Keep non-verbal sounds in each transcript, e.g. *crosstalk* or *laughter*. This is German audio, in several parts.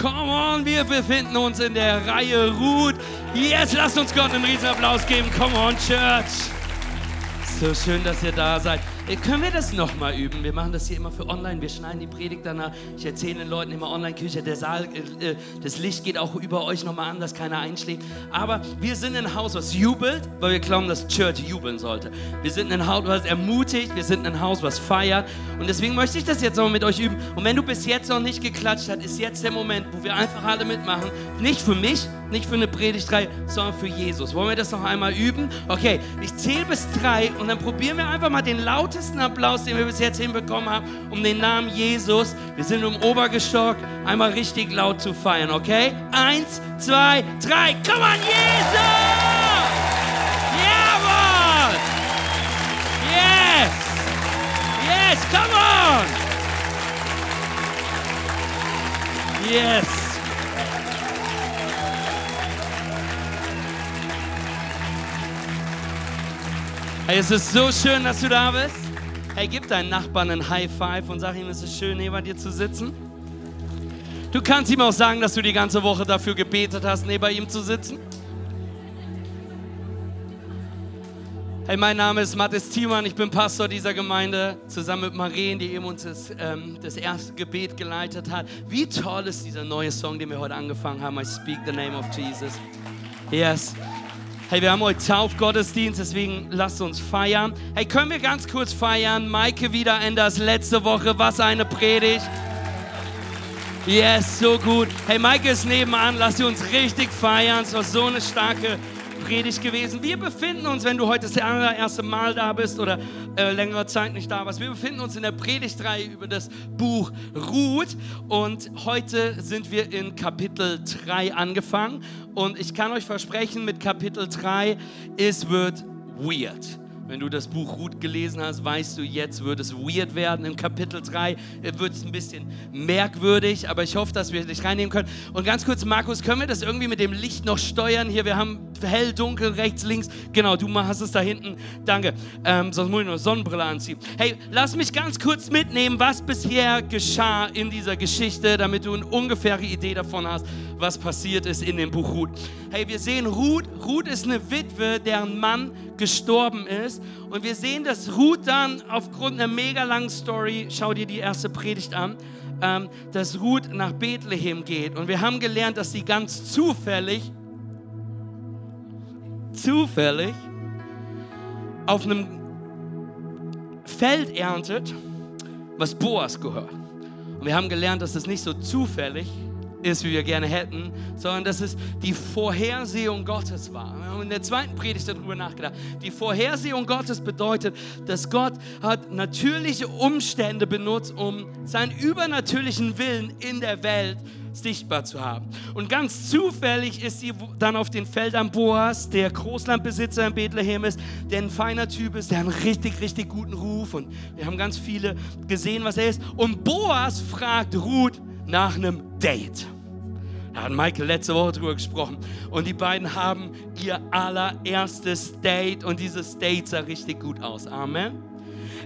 come on, wir befinden uns in der Reihe Ruth. Jetzt lasst uns Gott einen riesen Applaus geben. Come on, Church. So schön, dass ihr da seid. Äh, können wir das nochmal üben? Wir machen das hier immer für online. Wir schneiden die Predigt danach. Ich erzähle den Leuten immer Online-Küche. Der Saal, äh, äh, das Licht geht auch über euch nochmal an, dass keiner einschläft. Aber wir sind ein Haus, was jubelt, weil wir glauben, dass Church jubeln sollte. Wir sind ein Haus, was ermutigt. Wir sind ein Haus, was feiert. Und deswegen möchte ich das jetzt nochmal mit euch üben. Und wenn du bis jetzt noch nicht geklatscht hast, ist jetzt der Moment, wo wir einfach alle mitmachen. Nicht für mich, nicht für eine Predigtreihe, sondern für Jesus. Wollen wir das noch einmal üben? Okay, ich zähle bis drei und dann probieren wir einfach mal den lautesten Applaus, den wir bis jetzt hinbekommen haben, um den Namen Jesus. Wir sind im Obergestock, einmal richtig laut zu feiern, okay? Eins, zwei, drei, komm on, Jesus! Jawohl! Yes! Yes, come on! Yes! Hey, es ist so schön, dass du da bist. Hey, gib deinen Nachbarn einen High Five und sag ihm, es ist schön, neben dir zu sitzen. Du kannst ihm auch sagen, dass du die ganze Woche dafür gebetet hast, neben ihm zu sitzen. Hey, mein Name ist Mathis Thiemann, ich bin Pastor dieser Gemeinde, zusammen mit Marien, die eben uns das, ähm, das erste Gebet geleitet hat. Wie toll ist dieser neue Song, den wir heute angefangen haben, I Speak the Name of Jesus. Yes. Hey, wir haben heute Taufgottesdienst, deswegen lasst uns feiern. Hey, können wir ganz kurz feiern? Maike wieder Enders letzte Woche, was eine Predigt. Yes, so gut. Hey, Maike ist nebenan, lass sie uns richtig feiern. Es war so eine starke Predigt gewesen. Wir befinden uns, wenn du heute das allererste Mal da bist oder äh, längere Zeit nicht da warst, wir befinden uns in der Predigtreihe über das Buch Ruth und heute sind wir in Kapitel 3 angefangen und ich kann euch versprechen, mit Kapitel 3, es wird weird. Wenn du das Buch Ruth gelesen hast, weißt du, jetzt wird es weird werden. Im Kapitel 3 wird es ein bisschen merkwürdig, aber ich hoffe, dass wir dich reinnehmen können. Und ganz kurz, Markus, können wir das irgendwie mit dem Licht noch steuern? Hier, wir haben hell, dunkel, rechts, links. Genau, du hast es da hinten. Danke. Ähm, sonst muss ich noch Sonnenbrille anziehen. Hey, lass mich ganz kurz mitnehmen, was bisher geschah in dieser Geschichte, damit du eine ungefähre Idee davon hast, was passiert ist in dem Buch Ruth. Hey, wir sehen Ruth. Ruth ist eine Witwe, deren Mann gestorben ist. Und wir sehen, dass Ruth dann aufgrund einer mega langen Story, schau dir die erste Predigt an, ähm, dass Ruth nach Bethlehem geht. Und wir haben gelernt, dass sie ganz zufällig, zufällig auf einem Feld erntet, was Boas gehört. Und wir haben gelernt, dass es nicht so zufällig ist ist, wie wir gerne hätten, sondern dass es die Vorhersehung Gottes war. Wir haben in der zweiten Predigt darüber nachgedacht. Die Vorhersehung Gottes bedeutet, dass Gott hat natürliche Umstände benutzt, um seinen übernatürlichen Willen in der Welt sichtbar zu haben. Und ganz zufällig ist sie dann auf den Feldern Boas, der Großlandbesitzer in Bethlehem ist, der ein feiner Typ ist, der einen richtig, richtig guten Ruf und wir haben ganz viele gesehen, was er ist. Und Boas fragt Ruth, nach einem Date. Da hat Michael letzte Woche drüber gesprochen. Und die beiden haben ihr allererstes Date und dieses Date sah richtig gut aus. Amen.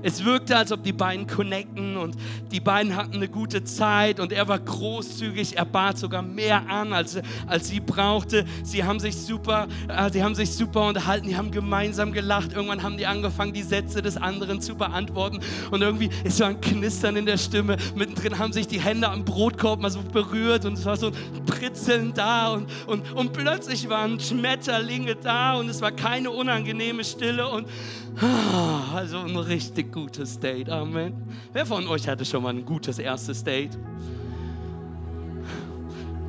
Es wirkte, als ob die beiden connecten und die beiden hatten eine gute Zeit und er war großzügig, er bat sogar mehr an, als, als sie brauchte. Sie haben sich super, äh, sie haben sich super unterhalten, die haben gemeinsam gelacht. Irgendwann haben die angefangen, die Sätze des anderen zu beantworten und irgendwie ist so ein Knistern in der Stimme. Mittendrin haben sich die Hände am Brotkorb mal so berührt und es war so ein Pritzeln da und, und, und plötzlich waren Schmetterlinge da und es war keine unangenehme Stille und also ein richtig gutes Date. Amen. Wer von euch hatte schon mal ein gutes erstes Date?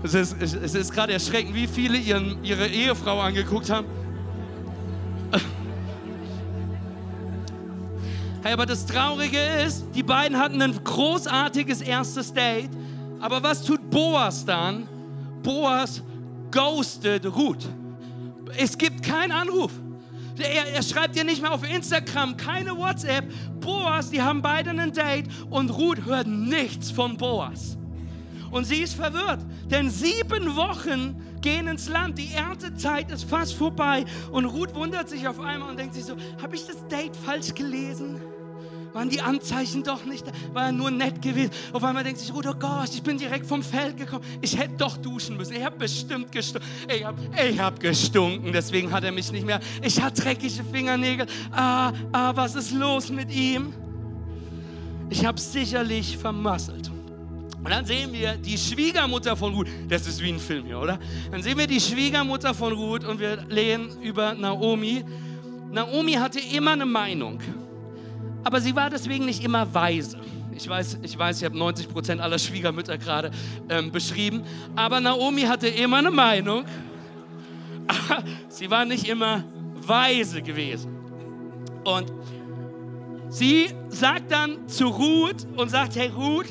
Es ist, es ist gerade erschreckend, wie viele ihren, ihre Ehefrau angeguckt haben. Hey, aber das Traurige ist, die beiden hatten ein großartiges erstes Date. Aber was tut Boas dann? Boas ghostet Ruth. Es gibt keinen Anruf. Er, er schreibt dir nicht mehr auf Instagram, keine WhatsApp. Boas, die haben beide ein Date und Ruth hört nichts von Boas. Und sie ist verwirrt, denn sieben Wochen gehen ins Land, die Erntezeit ist fast vorbei und Ruth wundert sich auf einmal und denkt sich so, habe ich das Date falsch gelesen? Waren die Anzeichen doch nicht da, war nur nett gewesen. Auf einmal denkt sich oh Gott, ich bin direkt vom Feld gekommen. Ich hätte doch duschen müssen. Ich habe bestimmt gestunken. Ich habe hab gestunken, deswegen hat er mich nicht mehr. Ich hatte dreckige Fingernägel. Ah, ah, was ist los mit ihm? Ich habe sicherlich vermasselt. Und dann sehen wir die Schwiegermutter von Ruth. Das ist wie ein Film hier, oder? Dann sehen wir die Schwiegermutter von Ruth und wir lesen über Naomi. Naomi hatte immer eine Meinung, aber sie war deswegen nicht immer weise. Ich weiß, ich weiß, ich habe 90 Prozent aller Schwiegermütter gerade ähm, beschrieben, aber Naomi hatte immer eine Meinung. *laughs* sie war nicht immer weise gewesen. Und sie sagt dann zu Ruth und sagt: Hey Ruth,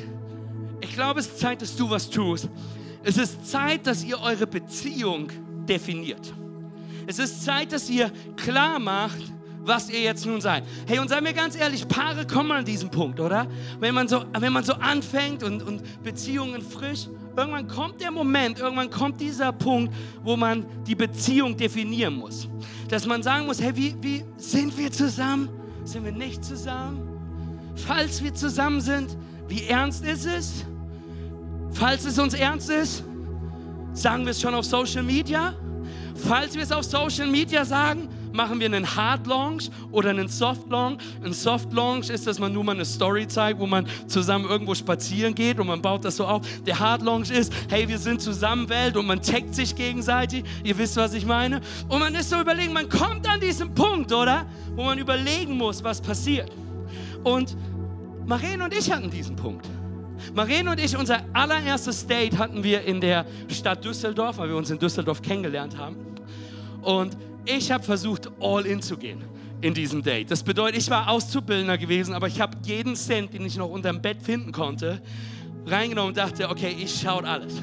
ich glaube, es ist Zeit, dass du was tust. Es ist Zeit, dass ihr eure Beziehung definiert. Es ist Zeit, dass ihr klar macht, was ihr jetzt nun seid. Hey, und seien wir ganz ehrlich, Paare kommen an diesen Punkt, oder? Wenn man so, wenn man so anfängt und, und Beziehungen frisch, irgendwann kommt der Moment, irgendwann kommt dieser Punkt, wo man die Beziehung definieren muss. Dass man sagen muss, hey, wie, wie sind wir zusammen? Sind wir nicht zusammen? Falls wir zusammen sind, wie ernst ist es? Falls es uns ernst ist, sagen wir es schon auf Social Media. Falls wir es auf Social Media sagen, machen wir einen Hard Launch oder einen Soft Launch. Ein Soft Launch ist, dass man nur mal eine Story zeigt, wo man zusammen irgendwo spazieren geht und man baut das so auf. Der Hard Launch ist, hey, wir sind zusammen Welt und man taggt sich gegenseitig. Ihr wisst, was ich meine. Und man ist so überlegen, man kommt an diesen Punkt, oder? Wo man überlegen muss, was passiert. Und Maren und ich hatten diesen Punkt. Maren und ich, unser allererstes Date hatten wir in der Stadt Düsseldorf, weil wir uns in Düsseldorf kennengelernt haben. Und ich habe versucht, all in zu gehen in diesem Date. Das bedeutet, ich war Auszubildender gewesen, aber ich habe jeden Cent, den ich noch unterm Bett finden konnte, reingenommen und dachte, okay, ich schaue alles.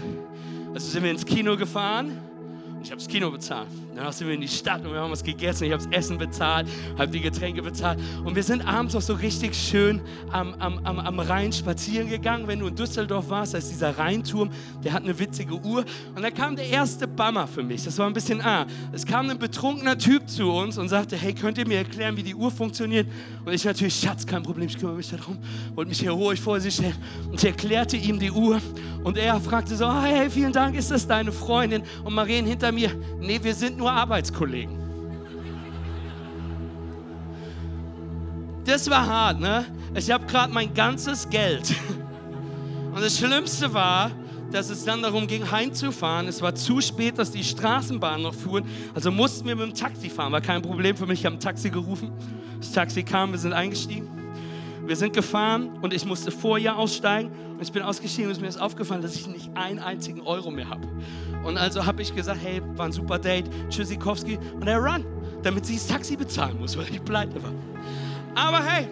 Also sind wir ins Kino gefahren ich habe das Kino bezahlt. Danach sind wir in die Stadt und wir haben was gegessen. Ich habe das Essen bezahlt, habe die Getränke bezahlt. Und wir sind abends noch so richtig schön am, am, am, am Rhein spazieren gegangen. Wenn du in Düsseldorf warst, da ist dieser Rheinturm, der hat eine witzige Uhr. Und da kam der erste Bummer für mich. Das war ein bisschen ah. Es kam ein betrunkener Typ zu uns und sagte, hey, könnt ihr mir erklären, wie die Uhr funktioniert? Und ich natürlich, Schatz, kein Problem, ich kümmere mich darum. Wollte mich heroisch vor sich stellen. Und ich erklärte ihm die Uhr. Und er fragte so, hey, vielen Dank, ist das deine Freundin? Und Marien hinter mir, nee, wir sind nur Arbeitskollegen. Das war hart, ne? Ich habe gerade mein ganzes Geld. Und das Schlimmste war, dass es dann darum ging, heimzufahren. Es war zu spät, dass die Straßenbahnen noch fuhren. Also mussten wir mit dem Taxi fahren. War kein Problem für mich. Ich habe ein Taxi gerufen. Das Taxi kam, wir sind eingestiegen. Wir sind gefahren und ich musste vor ihr aussteigen. Und ich bin ausgestiegen und mir ist aufgefallen, dass ich nicht einen einzigen Euro mehr habe. Und also habe ich gesagt, hey, war ein super Date, Tschüssikowski. Und er run, damit sie das Taxi bezahlen muss, weil ich pleite war. Aber hey,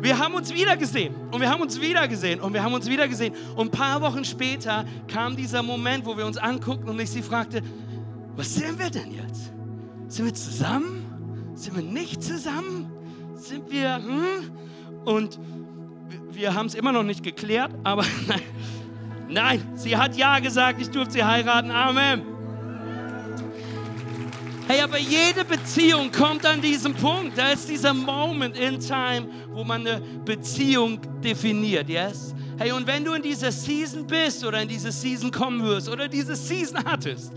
wir haben uns wieder gesehen und wir haben uns wieder gesehen und wir haben uns wieder gesehen. Und ein paar Wochen später kam dieser Moment, wo wir uns anguckten und ich sie fragte, was sind wir denn jetzt? Sind wir zusammen? Sind wir nicht zusammen? Sind wir, hm? Und wir haben es immer noch nicht geklärt, aber *laughs* Nein, sie hat Ja gesagt, ich durfte sie heiraten. Amen. Hey, aber jede Beziehung kommt an diesem Punkt. Da ist dieser Moment in time, wo man eine Beziehung definiert, yes? Hey, und wenn du in dieser Season bist oder in diese Season kommen wirst oder diese Season hattest,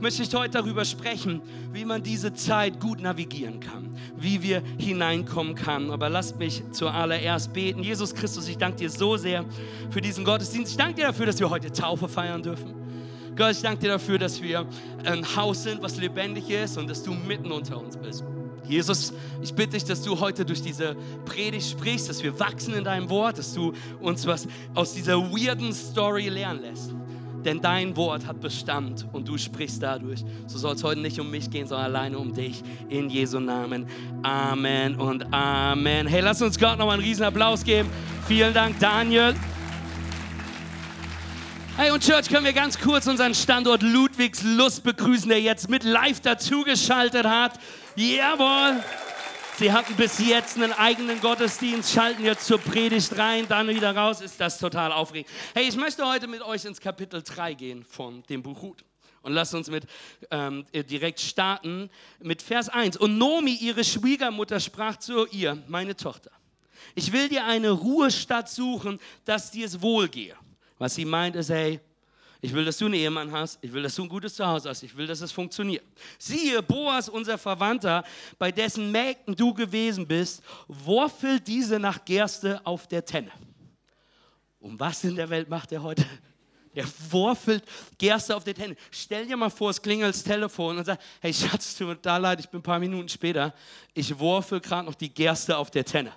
möchte ich heute darüber sprechen, wie man diese Zeit gut navigieren kann, wie wir hineinkommen kann. Aber lasst mich zuallererst beten. Jesus Christus, ich danke dir so sehr für diesen Gottesdienst. Ich danke dir dafür, dass wir heute Taufe feiern dürfen. Gott, ich danke dir dafür, dass wir ein Haus sind, was lebendig ist und dass du mitten unter uns bist. Jesus, ich bitte dich, dass du heute durch diese Predigt sprichst, dass wir wachsen in deinem Wort, dass du uns was aus dieser weirden Story lernen lässt denn dein Wort hat Bestand und du sprichst dadurch. So soll es heute nicht um mich gehen, sondern alleine um dich. In Jesu Namen. Amen und Amen. Hey, lass uns Gott nochmal einen riesen Applaus geben. Vielen Dank, Daniel. Hey, und Church, können wir ganz kurz unseren Standort Ludwigslust begrüßen, der jetzt mit live dazugeschaltet hat. Jawohl. Sie hatten bis jetzt einen eigenen Gottesdienst, schalten jetzt zur Predigt rein, dann wieder raus. Ist das total aufregend. Hey, ich möchte heute mit euch ins Kapitel 3 gehen von dem Buch Ruth. Und lasst uns mit ähm, direkt starten mit Vers 1. Und Nomi, ihre Schwiegermutter, sprach zu ihr, meine Tochter, Ich will dir eine Ruhestadt suchen, dass dir es wohlgehe. Was sie meint ist, hey, ich will, dass du einen Ehemann hast. Ich will, dass du ein gutes Zuhause hast. Ich will, dass es funktioniert. Siehe, Boas, unser Verwandter, bei dessen Mägden du gewesen bist, wurfelt diese nach Gerste auf der Tenne. Um was in der Welt macht er heute? Er wurfelt Gerste auf der Tenne. Stell dir mal vor, es klingelt das Telefon und sagt, hey Schatz, tut mir da leid, ich bin ein paar Minuten später. Ich wurfel gerade noch die Gerste auf der Tenne.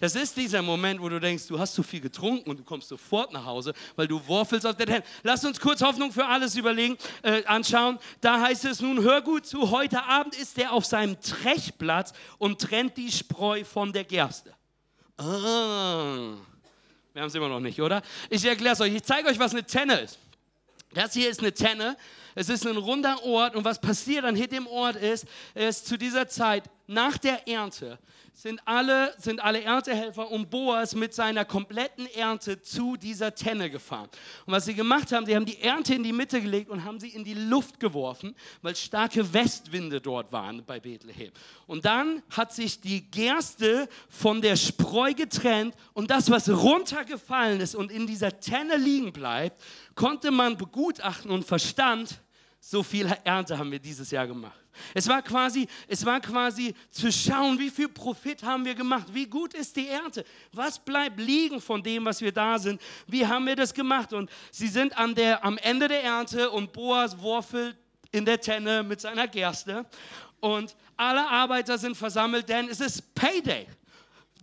Das ist dieser Moment, wo du denkst, du hast zu viel getrunken und du kommst sofort nach Hause, weil du wurfelst auf der Tenne. Lass uns kurz Hoffnung für alles überlegen, äh, anschauen. Da heißt es nun, hör gut zu, heute Abend ist er auf seinem Trechplatz und trennt die Spreu von der Gerste. Ah. Wir haben es immer noch nicht, oder? Ich erkläre es euch. Ich zeige euch, was eine Tenne ist. Das hier ist eine Tenne. Es ist ein runder Ort. Und was passiert an dem Ort ist, ist zu dieser Zeit nach der Ernte sind alle, sind alle Erntehelfer um Boas mit seiner kompletten Ernte zu dieser Tenne gefahren. Und was sie gemacht haben, sie haben die Ernte in die Mitte gelegt und haben sie in die Luft geworfen, weil starke Westwinde dort waren bei Bethlehem. Und dann hat sich die Gerste von der Spreu getrennt und das, was runtergefallen ist und in dieser Tenne liegen bleibt, konnte man begutachten und verstand, so viel Ernte haben wir dieses Jahr gemacht. Es war quasi, es war quasi zu schauen, wie viel Profit haben wir gemacht, wie gut ist die Ernte, was bleibt liegen von dem, was wir da sind, wie haben wir das gemacht. Und sie sind an der, am Ende der Ernte und Boas wurfelt in der Tenne mit seiner Gerste und alle Arbeiter sind versammelt, denn es ist Payday.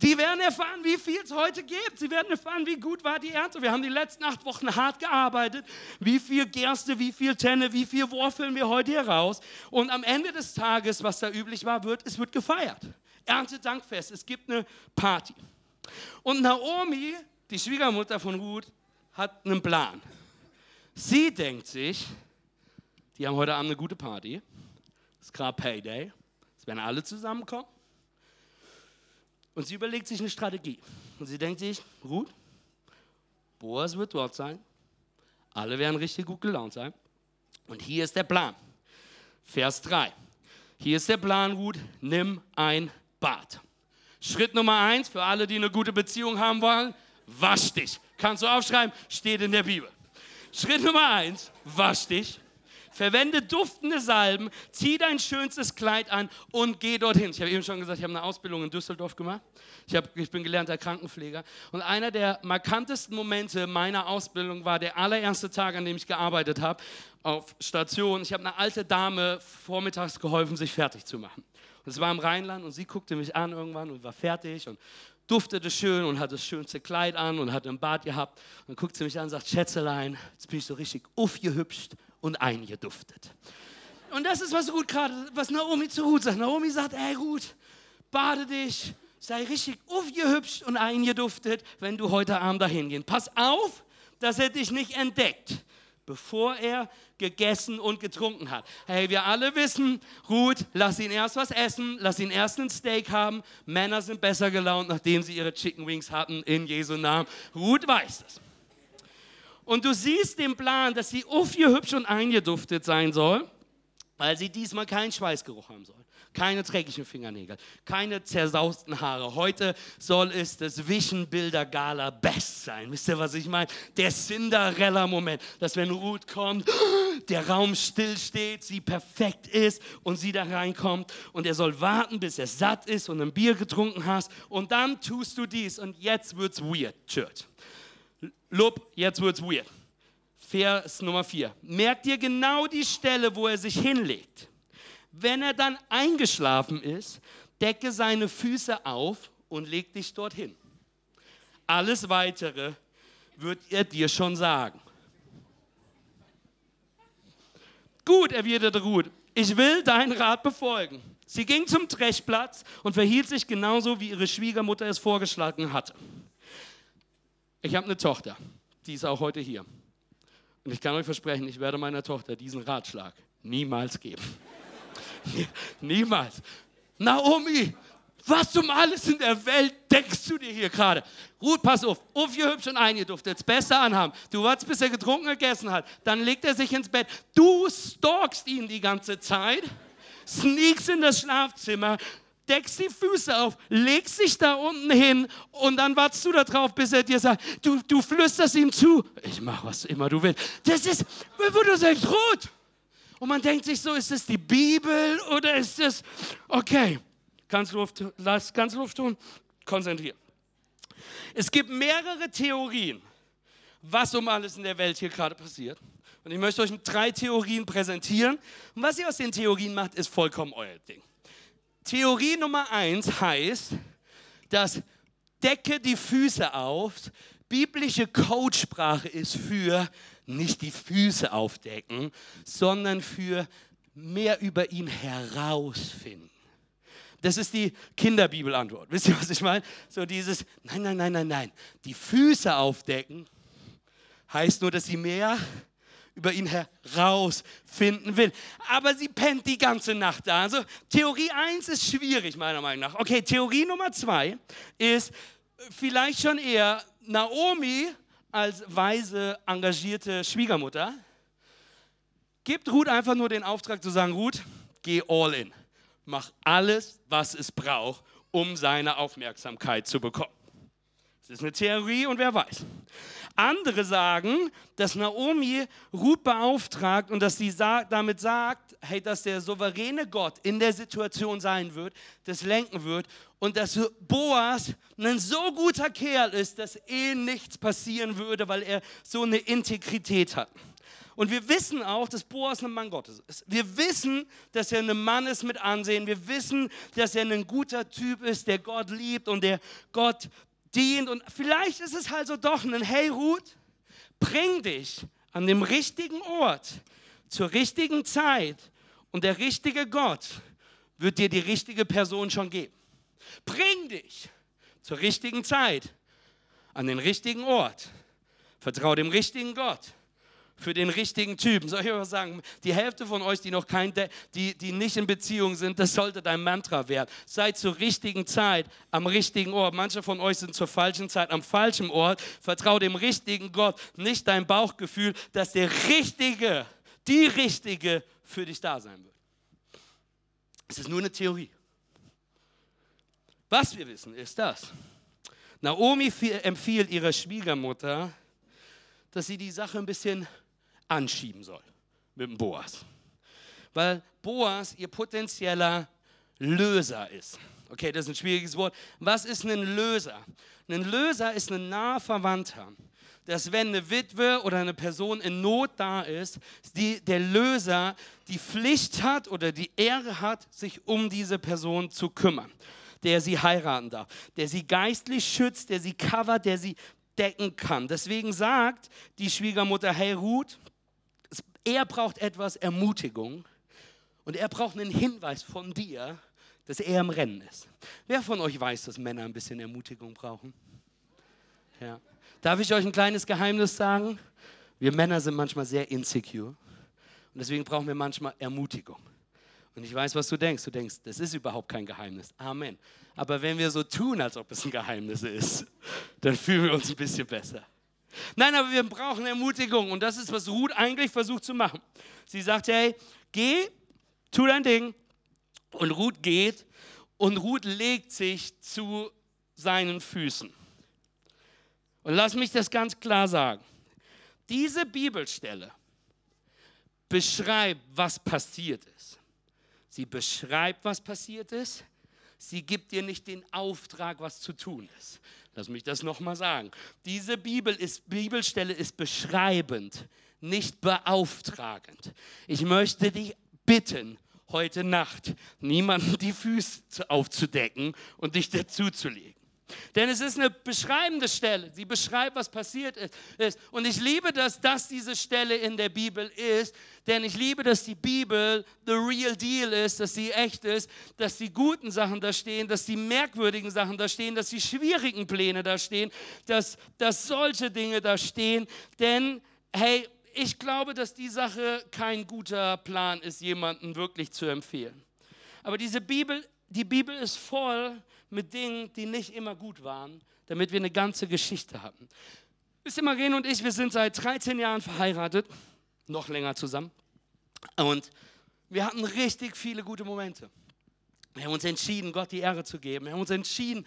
Die werden erfahren, wie viel es heute gibt. Sie werden erfahren, wie gut war die Ernte. Wir haben die letzten acht Wochen hart gearbeitet. Wie viel Gerste, wie viel Tenne, wie viel Wurfeln wir heute hier raus. Und am Ende des Tages, was da üblich war, wird, es wird gefeiert. Erntedankfest. Es gibt eine Party. Und Naomi, die Schwiegermutter von Ruth, hat einen Plan. Sie denkt sich, die haben heute Abend eine gute Party. Es ist gerade Payday. Es werden alle zusammenkommen. Und sie überlegt sich eine Strategie. Und sie denkt sich, gut, Boas wird dort sein. Alle werden richtig gut gelaunt sein. Und hier ist der Plan. Vers 3. Hier ist der Plan, Ruth, nimm ein Bad. Schritt Nummer 1 für alle, die eine gute Beziehung haben wollen, wasch dich. Kannst du aufschreiben, steht in der Bibel. Schritt Nummer 1, wasch dich. Verwende duftende Salben, zieh dein schönstes Kleid an und geh dorthin. Ich habe eben schon gesagt, ich habe eine Ausbildung in Düsseldorf gemacht. Ich, hab, ich bin gelernter Krankenpfleger. Und einer der markantesten Momente meiner Ausbildung war der allererste Tag, an dem ich gearbeitet habe, auf Station. Ich habe eine alte Dame vormittags geholfen, sich fertig zu machen. Und es war im Rheinland und sie guckte mich an irgendwann und war fertig und duftete schön und hatte das schönste Kleid an und hatte ein Bad gehabt. Und dann guckt sie mich an und sagt, Schätzelein, jetzt bin ich so richtig aufgehübscht und eingeduftet. Und das ist, was Ruth gerade, was Naomi zu Ruth sagt. Naomi sagt, ey Ruth, bade dich, sei richtig aufgehübscht und eingeduftet, wenn du heute Abend dahin gehst. Pass auf, dass er dich nicht entdeckt, bevor er gegessen und getrunken hat. Hey, wir alle wissen, Ruth, lass ihn erst was essen, lass ihn erst ein Steak haben. Männer sind besser gelaunt, nachdem sie ihre Chicken Wings hatten, in Jesu Namen. Ruth weiß das. Und du siehst den Plan, dass sie hübsch und eingeduftet sein soll, weil sie diesmal keinen Schweißgeruch haben soll. Keine dreckigen Fingernägel, keine zersausten Haare. Heute soll es das Vision Gala Best sein. Wisst ihr, was ich meine? Der Cinderella-Moment, dass wenn Ruth kommt, der Raum stillsteht, sie perfekt ist und sie da reinkommt und er soll warten, bis er satt ist und ein Bier getrunken hast und dann tust du dies und jetzt wird's weird, Church. Lob, jetzt wird's weird. Vers Nummer 4. Merkt ihr genau die Stelle, wo er sich hinlegt. Wenn er dann eingeschlafen ist, decke seine Füße auf und leg dich dorthin. Alles weitere wird er dir schon sagen. Gut, erwiderte Ruth, ich will deinen Rat befolgen. Sie ging zum Trechplatz und verhielt sich genauso, wie ihre Schwiegermutter es vorgeschlagen hatte. Ich habe eine Tochter, die ist auch heute hier. Und ich kann euch versprechen, ich werde meiner Tochter diesen Ratschlag niemals geben. *laughs* niemals. Naomi, was um alles in der Welt denkst du dir hier gerade? Ruth, pass auf, hübsch und jetzt besser anhaben. Du wartest, bis er getrunken gegessen hat. Dann legt er sich ins Bett. Du stalkst ihn die ganze Zeit, sneakst in das Schlafzimmer, deckst die Füße auf, legst dich da unten hin und dann wartest du da drauf, bis er dir sagt, du, du flüsterst ihm zu, ich mach was immer du willst. Das ist, wo du sagst, Ruth. Und man denkt sich so, ist das die Bibel oder ist das, okay, ganz Luft, lass ganz Luft tun, konzentrieren. Es gibt mehrere Theorien, was um alles in der Welt hier gerade passiert. Und ich möchte euch drei Theorien präsentieren. Und was ihr aus den Theorien macht, ist vollkommen euer Ding. Theorie Nummer eins heißt, dass decke die Füße auf. Biblische Codesprache ist für nicht die Füße aufdecken, sondern für mehr über ihn herausfinden. Das ist die Kinderbibelantwort. Wisst ihr, was ich meine? So dieses, nein, nein, nein, nein, nein. Die Füße aufdecken heißt nur, dass sie mehr über ihn herausfinden will. Aber sie pennt die ganze Nacht da. Also Theorie 1 ist schwierig, meiner Meinung nach. Okay, Theorie Nummer 2 ist vielleicht schon eher Naomi als weise, engagierte Schwiegermutter gibt Ruth einfach nur den Auftrag zu sagen, Ruth, geh all in. Mach alles, was es braucht, um seine Aufmerksamkeit zu bekommen. Das ist eine Theorie und wer weiß. Andere sagen, dass Naomi Ruth beauftragt und dass sie damit sagt, hey, dass der souveräne Gott in der Situation sein wird, das lenken wird und dass Boas ein so guter Kerl ist, dass eh nichts passieren würde, weil er so eine Integrität hat. Und wir wissen auch, dass Boas ein Mann Gottes ist. Wir wissen, dass er ein Mann ist mit Ansehen. Wir wissen, dass er ein guter Typ ist, der Gott liebt und der Gott dient. Und vielleicht ist es halt so doch ein Hey Ruth, bring dich an dem richtigen Ort zur richtigen Zeit und der richtige Gott wird dir die richtige Person schon geben. Bring dich zur richtigen Zeit an den richtigen Ort. Vertrau dem richtigen Gott für den richtigen Typen. Soll ich was sagen? Die Hälfte von euch, die noch kein, die, die nicht in Beziehung sind, das sollte dein Mantra werden. Seid zur richtigen Zeit am richtigen Ort. Manche von euch sind zur falschen Zeit am falschen Ort. Vertrau dem richtigen Gott, nicht dein Bauchgefühl, dass der Richtige, die Richtige für dich da sein wird. Es ist nur eine Theorie. Was wir wissen, ist das. Naomi empfiehlt ihrer Schwiegermutter, dass sie die Sache ein bisschen anschieben soll mit dem Boas. Weil Boas ihr potenzieller Löser ist. Okay, das ist ein schwieriges Wort. Was ist ein Löser? Ein Löser ist ein naher Verwandter. Dass wenn eine Witwe oder eine Person in Not da ist, die, der Löser die Pflicht hat oder die Ehre hat, sich um diese Person zu kümmern der sie heiraten darf, der sie geistlich schützt, der sie covert, der sie decken kann. Deswegen sagt die Schwiegermutter, hey Ruth, er braucht etwas Ermutigung und er braucht einen Hinweis von dir, dass er im Rennen ist. Wer von euch weiß, dass Männer ein bisschen Ermutigung brauchen? Ja. Darf ich euch ein kleines Geheimnis sagen? Wir Männer sind manchmal sehr insecure und deswegen brauchen wir manchmal Ermutigung. Und ich weiß, was du denkst. Du denkst, das ist überhaupt kein Geheimnis. Amen. Aber wenn wir so tun, als ob es ein Geheimnis ist, dann fühlen wir uns ein bisschen besser. Nein, aber wir brauchen Ermutigung und das ist, was Ruth eigentlich versucht zu machen. Sie sagt, hey, geh, tu dein Ding. Und Ruth geht und Ruth legt sich zu seinen Füßen. Und lass mich das ganz klar sagen. Diese Bibelstelle beschreibt, was passiert ist. Sie beschreibt, was passiert ist. Sie gibt dir nicht den Auftrag, was zu tun ist. Lass mich das nochmal sagen. Diese Bibel ist, Bibelstelle ist beschreibend, nicht beauftragend. Ich möchte dich bitten, heute Nacht niemanden die Füße aufzudecken und dich dazuzulegen. Denn es ist eine beschreibende Stelle. Sie beschreibt, was passiert ist. Und ich liebe, dass das diese Stelle in der Bibel ist. Denn ich liebe, dass die Bibel the real deal ist, dass sie echt ist, dass die guten Sachen da stehen, dass die merkwürdigen Sachen da stehen, dass die schwierigen Pläne da stehen, dass, dass solche Dinge da stehen. Denn, hey, ich glaube, dass die Sache kein guter Plan ist, jemanden wirklich zu empfehlen. Aber diese Bibel, die Bibel ist voll mit Dingen, die nicht immer gut waren, damit wir eine ganze Geschichte haben. Wisst ihr, Marene und ich, wir sind seit 13 Jahren verheiratet, noch länger zusammen. Und wir hatten richtig viele gute Momente. Wir haben uns entschieden, Gott die Ehre zu geben. Wir haben uns entschieden,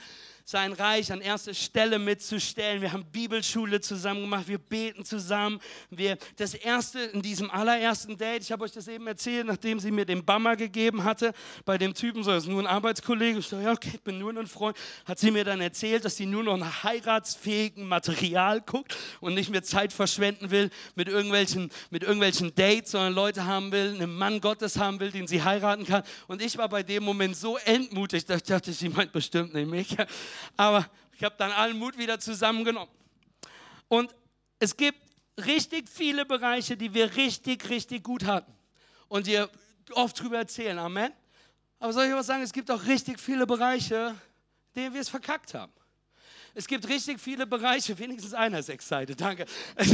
sein Reich an erste Stelle mitzustellen. Wir haben Bibelschule zusammen gemacht, wir beten zusammen. Wir, das erste, in diesem allerersten Date, ich habe euch das eben erzählt, nachdem sie mir den Bammer gegeben hatte, bei dem Typen, so, das ist nur ein Arbeitskollege, ich so, ja, okay, ich bin nur ein Freund, hat sie mir dann erzählt, dass sie nur noch nach heiratsfähigen Material guckt und nicht mehr Zeit verschwenden will mit irgendwelchen, mit irgendwelchen Dates, sondern Leute haben will, einen Mann Gottes haben will, den sie heiraten kann. Und ich war bei dem Moment so entmutigt, dass ich dachte, sie meint bestimmt nicht mich. Aber ich habe dann allen Mut wieder zusammengenommen. Und es gibt richtig viele Bereiche, die wir richtig, richtig gut hatten. Und wir oft drüber erzählen. Amen. Aber soll ich was sagen? Es gibt auch richtig viele Bereiche, denen wir es verkackt haben. Es gibt richtig viele Bereiche, wenigstens einer excited, danke. *laughs*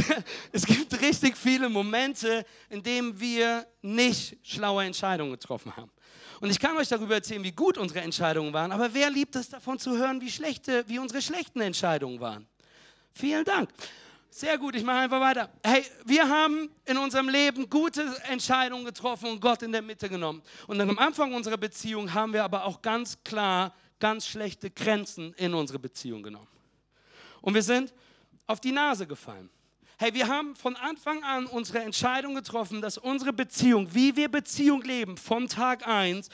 Es gibt richtig viele Momente, in denen wir nicht schlaue Entscheidungen getroffen haben. Und ich kann euch darüber erzählen, wie gut unsere Entscheidungen waren, aber wer liebt es davon zu hören, wie, schlechte, wie unsere schlechten Entscheidungen waren? Vielen Dank. Sehr gut, ich mache einfach weiter. Hey, wir haben in unserem Leben gute Entscheidungen getroffen und Gott in der Mitte genommen. Und am Anfang unserer Beziehung haben wir aber auch ganz klar ganz schlechte Grenzen in unsere Beziehung genommen. Und wir sind auf die Nase gefallen. Hey, wir haben von Anfang an unsere Entscheidung getroffen, dass unsere Beziehung, wie wir Beziehung leben, von Tag 1,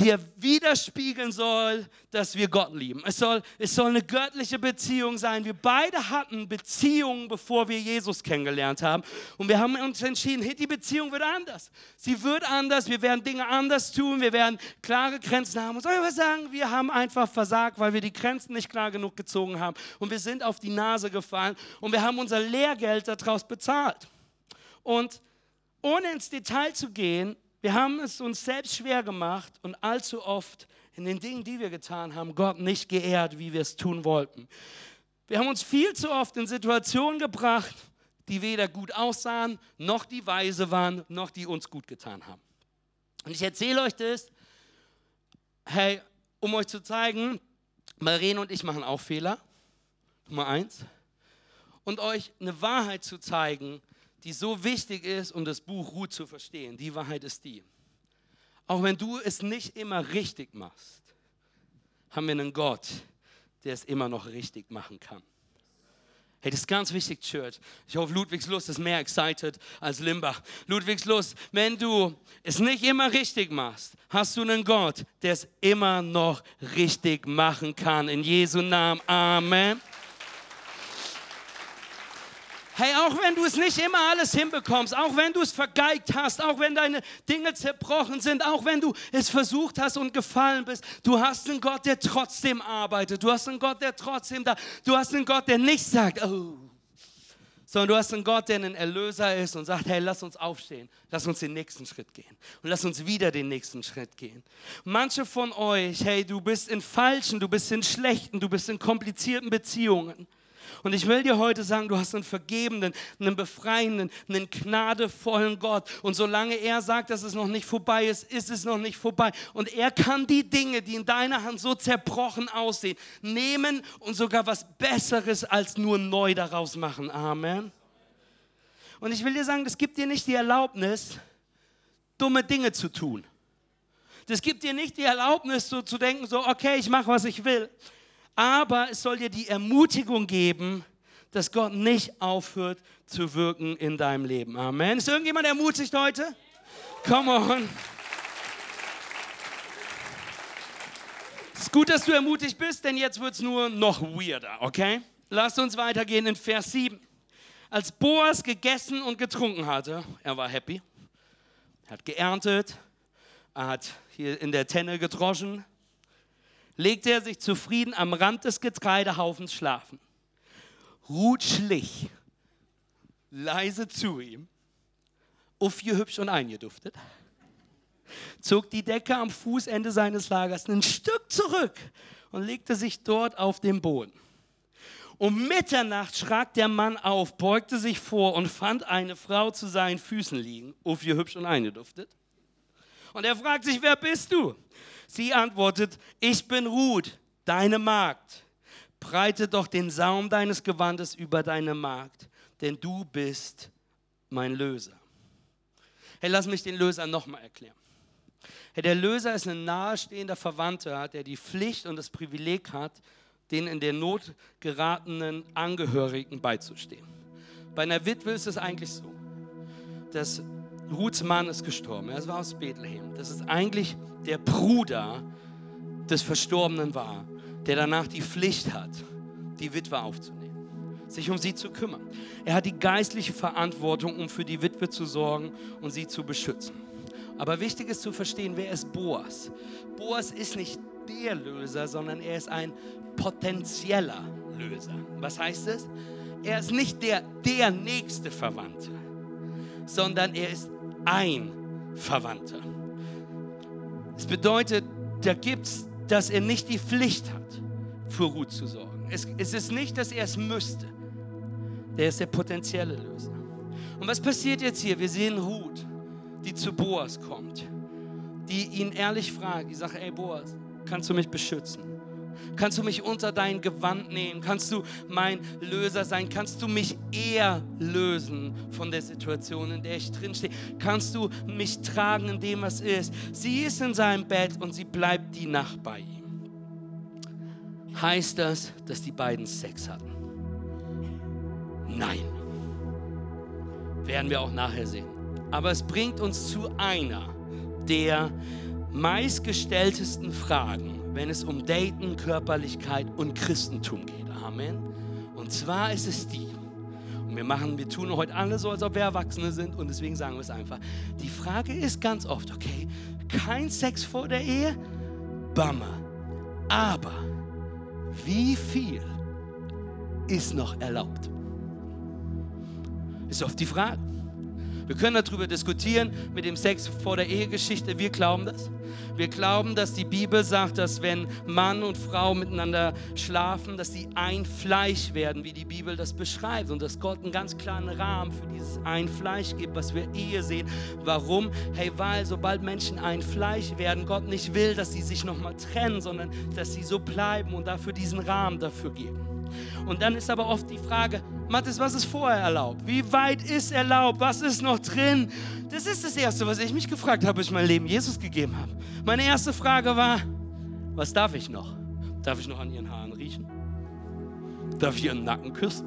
dir widerspiegeln soll, dass wir Gott lieben. Es soll, es soll eine göttliche Beziehung sein. Wir beide hatten Beziehungen, bevor wir Jesus kennengelernt haben. Und wir haben uns entschieden, hey, die Beziehung wird anders. Sie wird anders. Wir werden Dinge anders tun. Wir werden klare Grenzen haben. Und soll ich was sagen? Wir haben einfach versagt, weil wir die Grenzen nicht klar genug gezogen haben. Und wir sind auf die Nase gefallen. Und wir haben unser Lehrgeld daraus bezahlt. Und ohne ins Detail zu gehen, wir haben es uns selbst schwer gemacht und allzu oft in den Dingen, die wir getan haben, Gott nicht geehrt, wie wir es tun wollten. Wir haben uns viel zu oft in Situationen gebracht, die weder gut aussahen, noch die weise waren, noch die uns gut getan haben. Und ich erzähle euch das, hey, um euch zu zeigen, Marene und ich machen auch Fehler. Nummer eins. Und euch eine Wahrheit zu zeigen, die so wichtig ist, um das Buch Ruth zu verstehen. Die Wahrheit ist die. Auch wenn du es nicht immer richtig machst, haben wir einen Gott, der es immer noch richtig machen kann. Hey, das ist ganz wichtig, Church. Ich hoffe, Ludwigslust ist mehr excited als Limbach. Ludwigslust, wenn du es nicht immer richtig machst, hast du einen Gott, der es immer noch richtig machen kann. In Jesu Namen. Amen. Hey, auch wenn du es nicht immer alles hinbekommst, auch wenn du es vergeigt hast, auch wenn deine Dinge zerbrochen sind, auch wenn du es versucht hast und gefallen bist, du hast einen Gott, der trotzdem arbeitet. Du hast einen Gott, der trotzdem da. Du hast einen Gott, der nicht sagt, oh, sondern du hast einen Gott, der ein Erlöser ist und sagt, hey, lass uns aufstehen, lass uns den nächsten Schritt gehen und lass uns wieder den nächsten Schritt gehen. Manche von euch, hey, du bist in falschen, du bist in schlechten, du bist in komplizierten Beziehungen. Und ich will dir heute sagen, du hast einen vergebenden, einen befreienden, einen gnadevollen Gott. Und solange er sagt, dass es noch nicht vorbei ist, ist es noch nicht vorbei. Und er kann die Dinge, die in deiner Hand so zerbrochen aussehen, nehmen und sogar was Besseres als nur neu daraus machen. Amen. Und ich will dir sagen, das gibt dir nicht die Erlaubnis, dumme Dinge zu tun. Das gibt dir nicht die Erlaubnis, so zu denken, so, okay, ich mache, was ich will aber es soll dir die Ermutigung geben, dass Gott nicht aufhört zu wirken in deinem Leben. Amen. Ist irgendjemand ermutigt heute? Come on. Es ist gut, dass du ermutigt bist, denn jetzt wird es nur noch weirder, okay? Lass uns weitergehen in Vers 7. Als Boas gegessen und getrunken hatte, er war happy, er hat geerntet, er hat hier in der Tenne gedroschen, legte er sich zufrieden am Rand des Getreidehaufens schlafen. Ruth schlich leise zu ihm, hübsch und eingeduftet, zog die Decke am Fußende seines Lagers ein Stück zurück und legte sich dort auf den Boden. Um Mitternacht schrak der Mann auf, beugte sich vor und fand eine Frau zu seinen Füßen liegen, hübsch und eingeduftet. Und er fragt sich, wer bist du? Sie antwortet, ich bin Ruth, deine Magd. Breite doch den Saum deines Gewandes über deine Magd, denn du bist mein Löser. Hey, lass mich den Löser nochmal erklären. Der Löser ist ein nahestehender Verwandter, der die Pflicht und das Privileg hat, den in der Not geratenen Angehörigen beizustehen. Bei einer Witwe ist es eigentlich so, dass Ruths Mann ist gestorben. Er war aus Bethlehem. Das ist eigentlich der Bruder des Verstorbenen war, der danach die Pflicht hat, die Witwe aufzunehmen, sich um sie zu kümmern. Er hat die geistliche Verantwortung, um für die Witwe zu sorgen und sie zu beschützen. Aber wichtig ist zu verstehen, wer ist Boas? Boas ist nicht der Löser, sondern er ist ein potenzieller Löser. Was heißt es? Er ist nicht der, der nächste Verwandte, sondern er ist ein Verwandter. Es bedeutet, da gibt es, dass er nicht die Pflicht hat, für Ruth zu sorgen. Es, es ist nicht, dass er es müsste. Der ist der potenzielle Löser. Und was passiert jetzt hier? Wir sehen Ruth, die zu Boas kommt, die ihn ehrlich fragt, die sagt, ey Boas, kannst du mich beschützen? Kannst du mich unter dein Gewand nehmen? Kannst du mein Löser sein? Kannst du mich eher lösen von der Situation, in der ich drinstehe? Kannst du mich tragen in dem, was ist? Sie ist in seinem Bett und sie bleibt die Nacht bei ihm. Heißt das, dass die beiden Sex hatten? Nein. Werden wir auch nachher sehen. Aber es bringt uns zu einer der meistgestelltesten Fragen, wenn es um Daten, Körperlichkeit und Christentum geht. Amen. Und zwar ist es die, und wir machen, wir tun heute alle so, als ob wir Erwachsene sind und deswegen sagen wir es einfach. Die Frage ist ganz oft, okay, kein Sex vor der Ehe? Bummer. Aber wie viel ist noch erlaubt? Ist oft die Frage. Wir können darüber diskutieren mit dem Sex vor der Ehegeschichte. Wir glauben das. Wir glauben, dass die Bibel sagt, dass wenn Mann und Frau miteinander schlafen, dass sie ein Fleisch werden, wie die Bibel das beschreibt. Und dass Gott einen ganz klaren Rahmen für dieses ein Fleisch gibt, was wir Ehe sehen. Warum? Hey, weil sobald Menschen ein Fleisch werden, Gott nicht will, dass sie sich nochmal trennen, sondern dass sie so bleiben und dafür diesen Rahmen dafür geben. Und dann ist aber oft die Frage, Mathis, was ist vorher erlaubt? Wie weit ist erlaubt? Was ist noch drin? Das ist das Erste, was ich mich gefragt habe, als ich mein Leben Jesus gegeben habe. Meine erste Frage war, was darf ich noch? Darf ich noch an ihren Haaren riechen? Darf ich ihren Nacken küssen?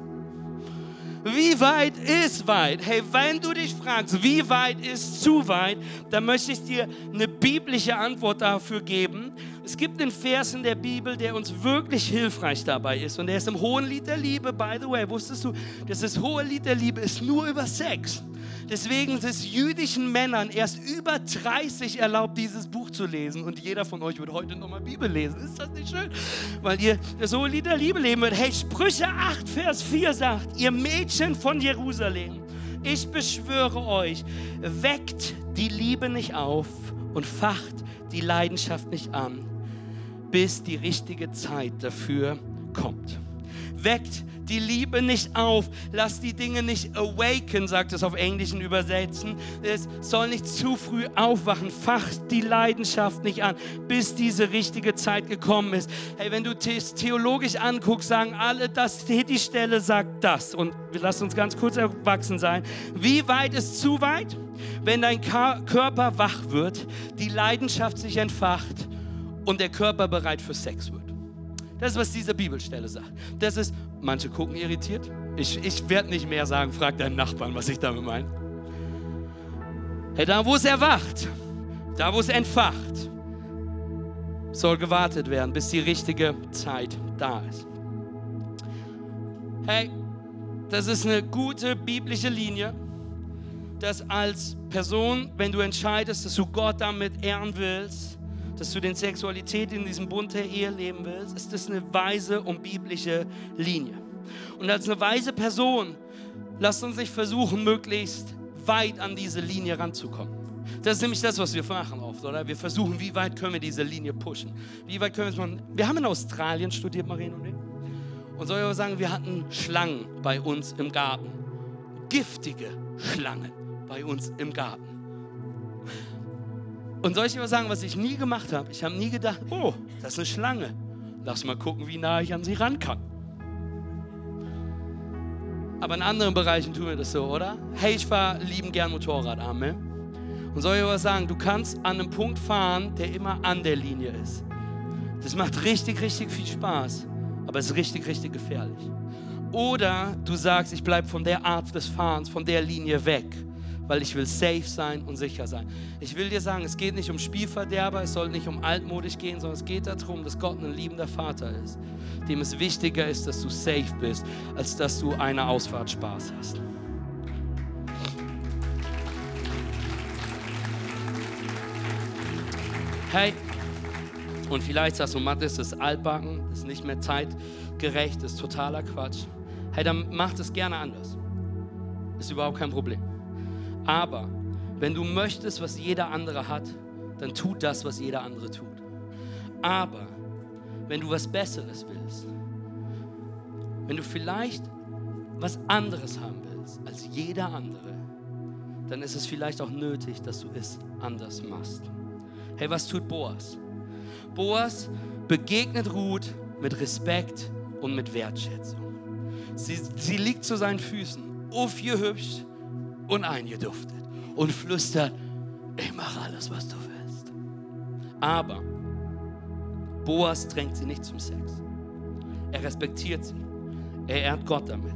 Wie weit ist weit? Hey, wenn du dich fragst, wie weit ist zu weit, dann möchte ich dir eine biblische Antwort dafür geben. Es gibt einen Vers in der Bibel, der uns wirklich hilfreich dabei ist. Und der ist im Hohen Lied der Liebe. By the way, wusstest du, dass das Hohe Lied der Liebe ist nur über Sex. Deswegen ist es jüdischen Männern erst über 30 erlaubt, dieses Buch zu lesen. Und jeder von euch wird heute nochmal Bibel lesen. Ist das nicht schön? Weil ihr das Hohe Lied der Liebe leben wird. Hey, Sprüche 8, Vers 4 sagt, ihr Mädchen von Jerusalem, ich beschwöre euch, weckt die Liebe nicht auf und facht die Leidenschaft nicht an bis die richtige Zeit dafür kommt. Weckt die Liebe nicht auf, lasst die Dinge nicht awaken, sagt es auf englischen Übersetzen. Es soll nicht zu früh aufwachen, facht die Leidenschaft nicht an, bis diese richtige Zeit gekommen ist. Hey, wenn du es theologisch anguckst, sagen alle, dass die Stelle sagt das. Und wir lassen uns ganz kurz erwachsen sein. Wie weit ist zu weit? Wenn dein Körper wach wird, die Leidenschaft sich entfacht und der Körper bereit für Sex wird. Das ist, was diese Bibelstelle sagt. Das ist, manche gucken irritiert. Ich, ich werde nicht mehr sagen, frag deinen Nachbarn, was ich damit meine. Hey, da wo es erwacht, da wo es entfacht, soll gewartet werden, bis die richtige Zeit da ist. Hey, das ist eine gute biblische Linie, dass als Person, wenn du entscheidest, dass du Gott damit ehren willst, dass du den Sexualität in diesem Bund der Ehe leben willst, ist das eine weise und biblische Linie. Und als eine weise Person, lasst uns nicht versuchen, möglichst weit an diese Linie ranzukommen. Das ist nämlich das, was wir machen oft, oder? Wir versuchen, wie weit können wir diese Linie pushen? Wie weit können wir es machen? Wir haben in Australien studiert, Marien und ich. Und soll ich aber sagen, wir hatten Schlangen bei uns im Garten. Giftige Schlangen bei uns im Garten. Und soll ich dir sagen, was ich nie gemacht habe? Ich habe nie gedacht, oh, das ist eine Schlange. Lass mal gucken, wie nah ich an sie ran kann. Aber in anderen Bereichen tun wir das so, oder? Hey, ich fahre lieben gern Motorrad, Amen. Und soll ich was sagen, du kannst an einem Punkt fahren, der immer an der Linie ist. Das macht richtig, richtig viel Spaß, aber es ist richtig, richtig gefährlich. Oder du sagst, ich bleibe von der Art des Fahrens, von der Linie weg, weil ich will safe sein und sicher sein. Ich will dir sagen, es geht nicht um Spielverderber, es soll nicht um altmodisch gehen, sondern es geht darum, dass Gott ein liebender Vater ist, dem es wichtiger ist, dass du safe bist, als dass du eine Ausfahrt Spaß hast. Hey, und vielleicht sagst du, Matt, das ist altbacken, das ist nicht mehr zeitgerecht, das ist totaler Quatsch. Hey, dann mach das gerne anders. Ist überhaupt kein Problem. Aber wenn du möchtest, was jeder andere hat, dann tut das, was jeder andere tut. Aber wenn du was Besseres willst, wenn du vielleicht was anderes haben willst als jeder andere, dann ist es vielleicht auch nötig, dass du es anders machst. Hey, was tut Boas? Boas begegnet Ruth mit Respekt und mit Wertschätzung. Sie, sie liegt zu seinen Füßen, aufgehübscht und eingeduftet und flüstert, ich mache alles, was du willst. Aber Boas drängt sie nicht zum Sex. Er respektiert sie. Er ehrt Gott damit.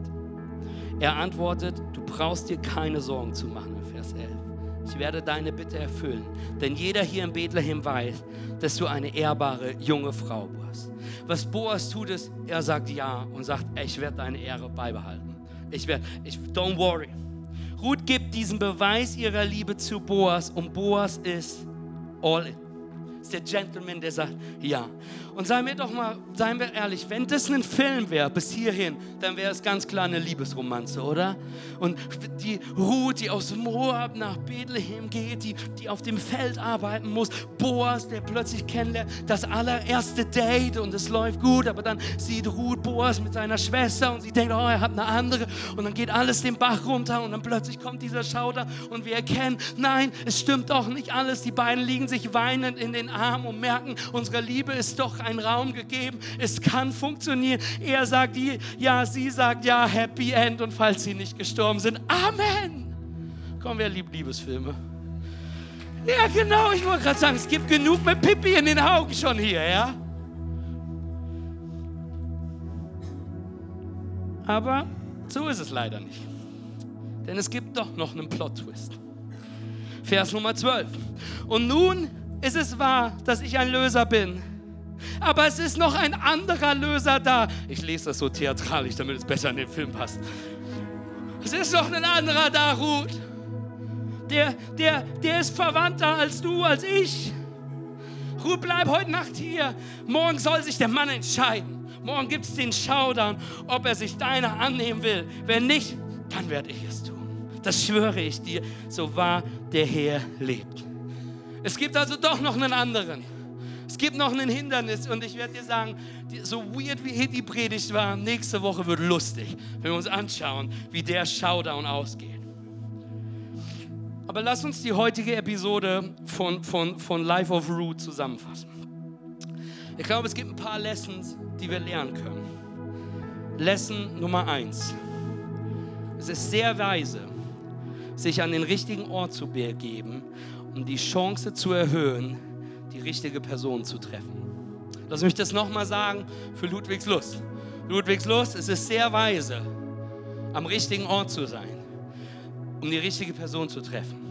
Er antwortet, du brauchst dir keine Sorgen zu machen in Vers 11 ich werde deine Bitte erfüllen. Denn jeder hier in Bethlehem weiß, dass du eine ehrbare junge Frau bist. Was Boas tut, ist, er sagt ja und sagt, ich werde deine Ehre beibehalten. Ich werde, ich, don't worry. Ruth gibt diesen Beweis ihrer Liebe zu Boas und Boas ist all in ist der Gentleman, der sagt, ja. Und seien wir doch mal, seien wir ehrlich, wenn das ein Film wäre, bis hierhin, dann wäre es ganz klar eine Liebesromanze, oder? Und die Ruth, die aus Moab nach Bethlehem geht, die, die auf dem Feld arbeiten muss, Boas, der plötzlich kennenlernt, das allererste Date und es läuft gut, aber dann sieht Ruth Boas mit seiner Schwester und sie denkt, oh, er hat eine andere. Und dann geht alles den Bach runter und dann plötzlich kommt dieser Schauder und wir erkennen, nein, es stimmt doch nicht alles, die beiden liegen sich weinend in den Arm und merken, unsere Liebe ist doch ein Raum gegeben. Es kann funktionieren. Er sagt ja, sie sagt ja, Happy End. Und falls sie nicht gestorben sind, Amen. Komm, wer liebt Liebesfilme? Ja, genau. Ich wollte gerade sagen, es gibt genug mit Pippi in den Augen schon hier, ja? Aber so ist es leider nicht. Denn es gibt doch noch einen Plot-Twist. Vers Nummer 12. Und nun ist es wahr, dass ich ein Löser bin. Aber es ist noch ein anderer Löser da. Ich lese das so theatralisch, damit es besser in den Film passt. Es ist noch ein anderer da, Ruth. Der, der, der ist verwandter als du, als ich. Ruth, bleib heute Nacht hier. Morgen soll sich der Mann entscheiden. Morgen gibt es den Showdown, ob er sich deiner annehmen will. Wenn nicht, dann werde ich es tun. Das schwöre ich dir, so wahr der Herr lebt. Es gibt also doch noch einen anderen. Es gibt noch ein Hindernis und ich werde dir sagen, so weird wie die Predigt war, nächste Woche wird lustig, wenn wir uns anschauen, wie der Showdown ausgeht. Aber lass uns die heutige Episode von, von, von Life of Root zusammenfassen. Ich glaube, es gibt ein paar Lessons, die wir lernen können. Lesson Nummer eins. Es ist sehr weise, sich an den richtigen Ort zu begeben um die Chance zu erhöhen, richtige Person zu treffen. Lass mich das nochmal sagen für Ludwigslust. Ludwigslust, es ist sehr weise, am richtigen Ort zu sein, um die richtige Person zu treffen.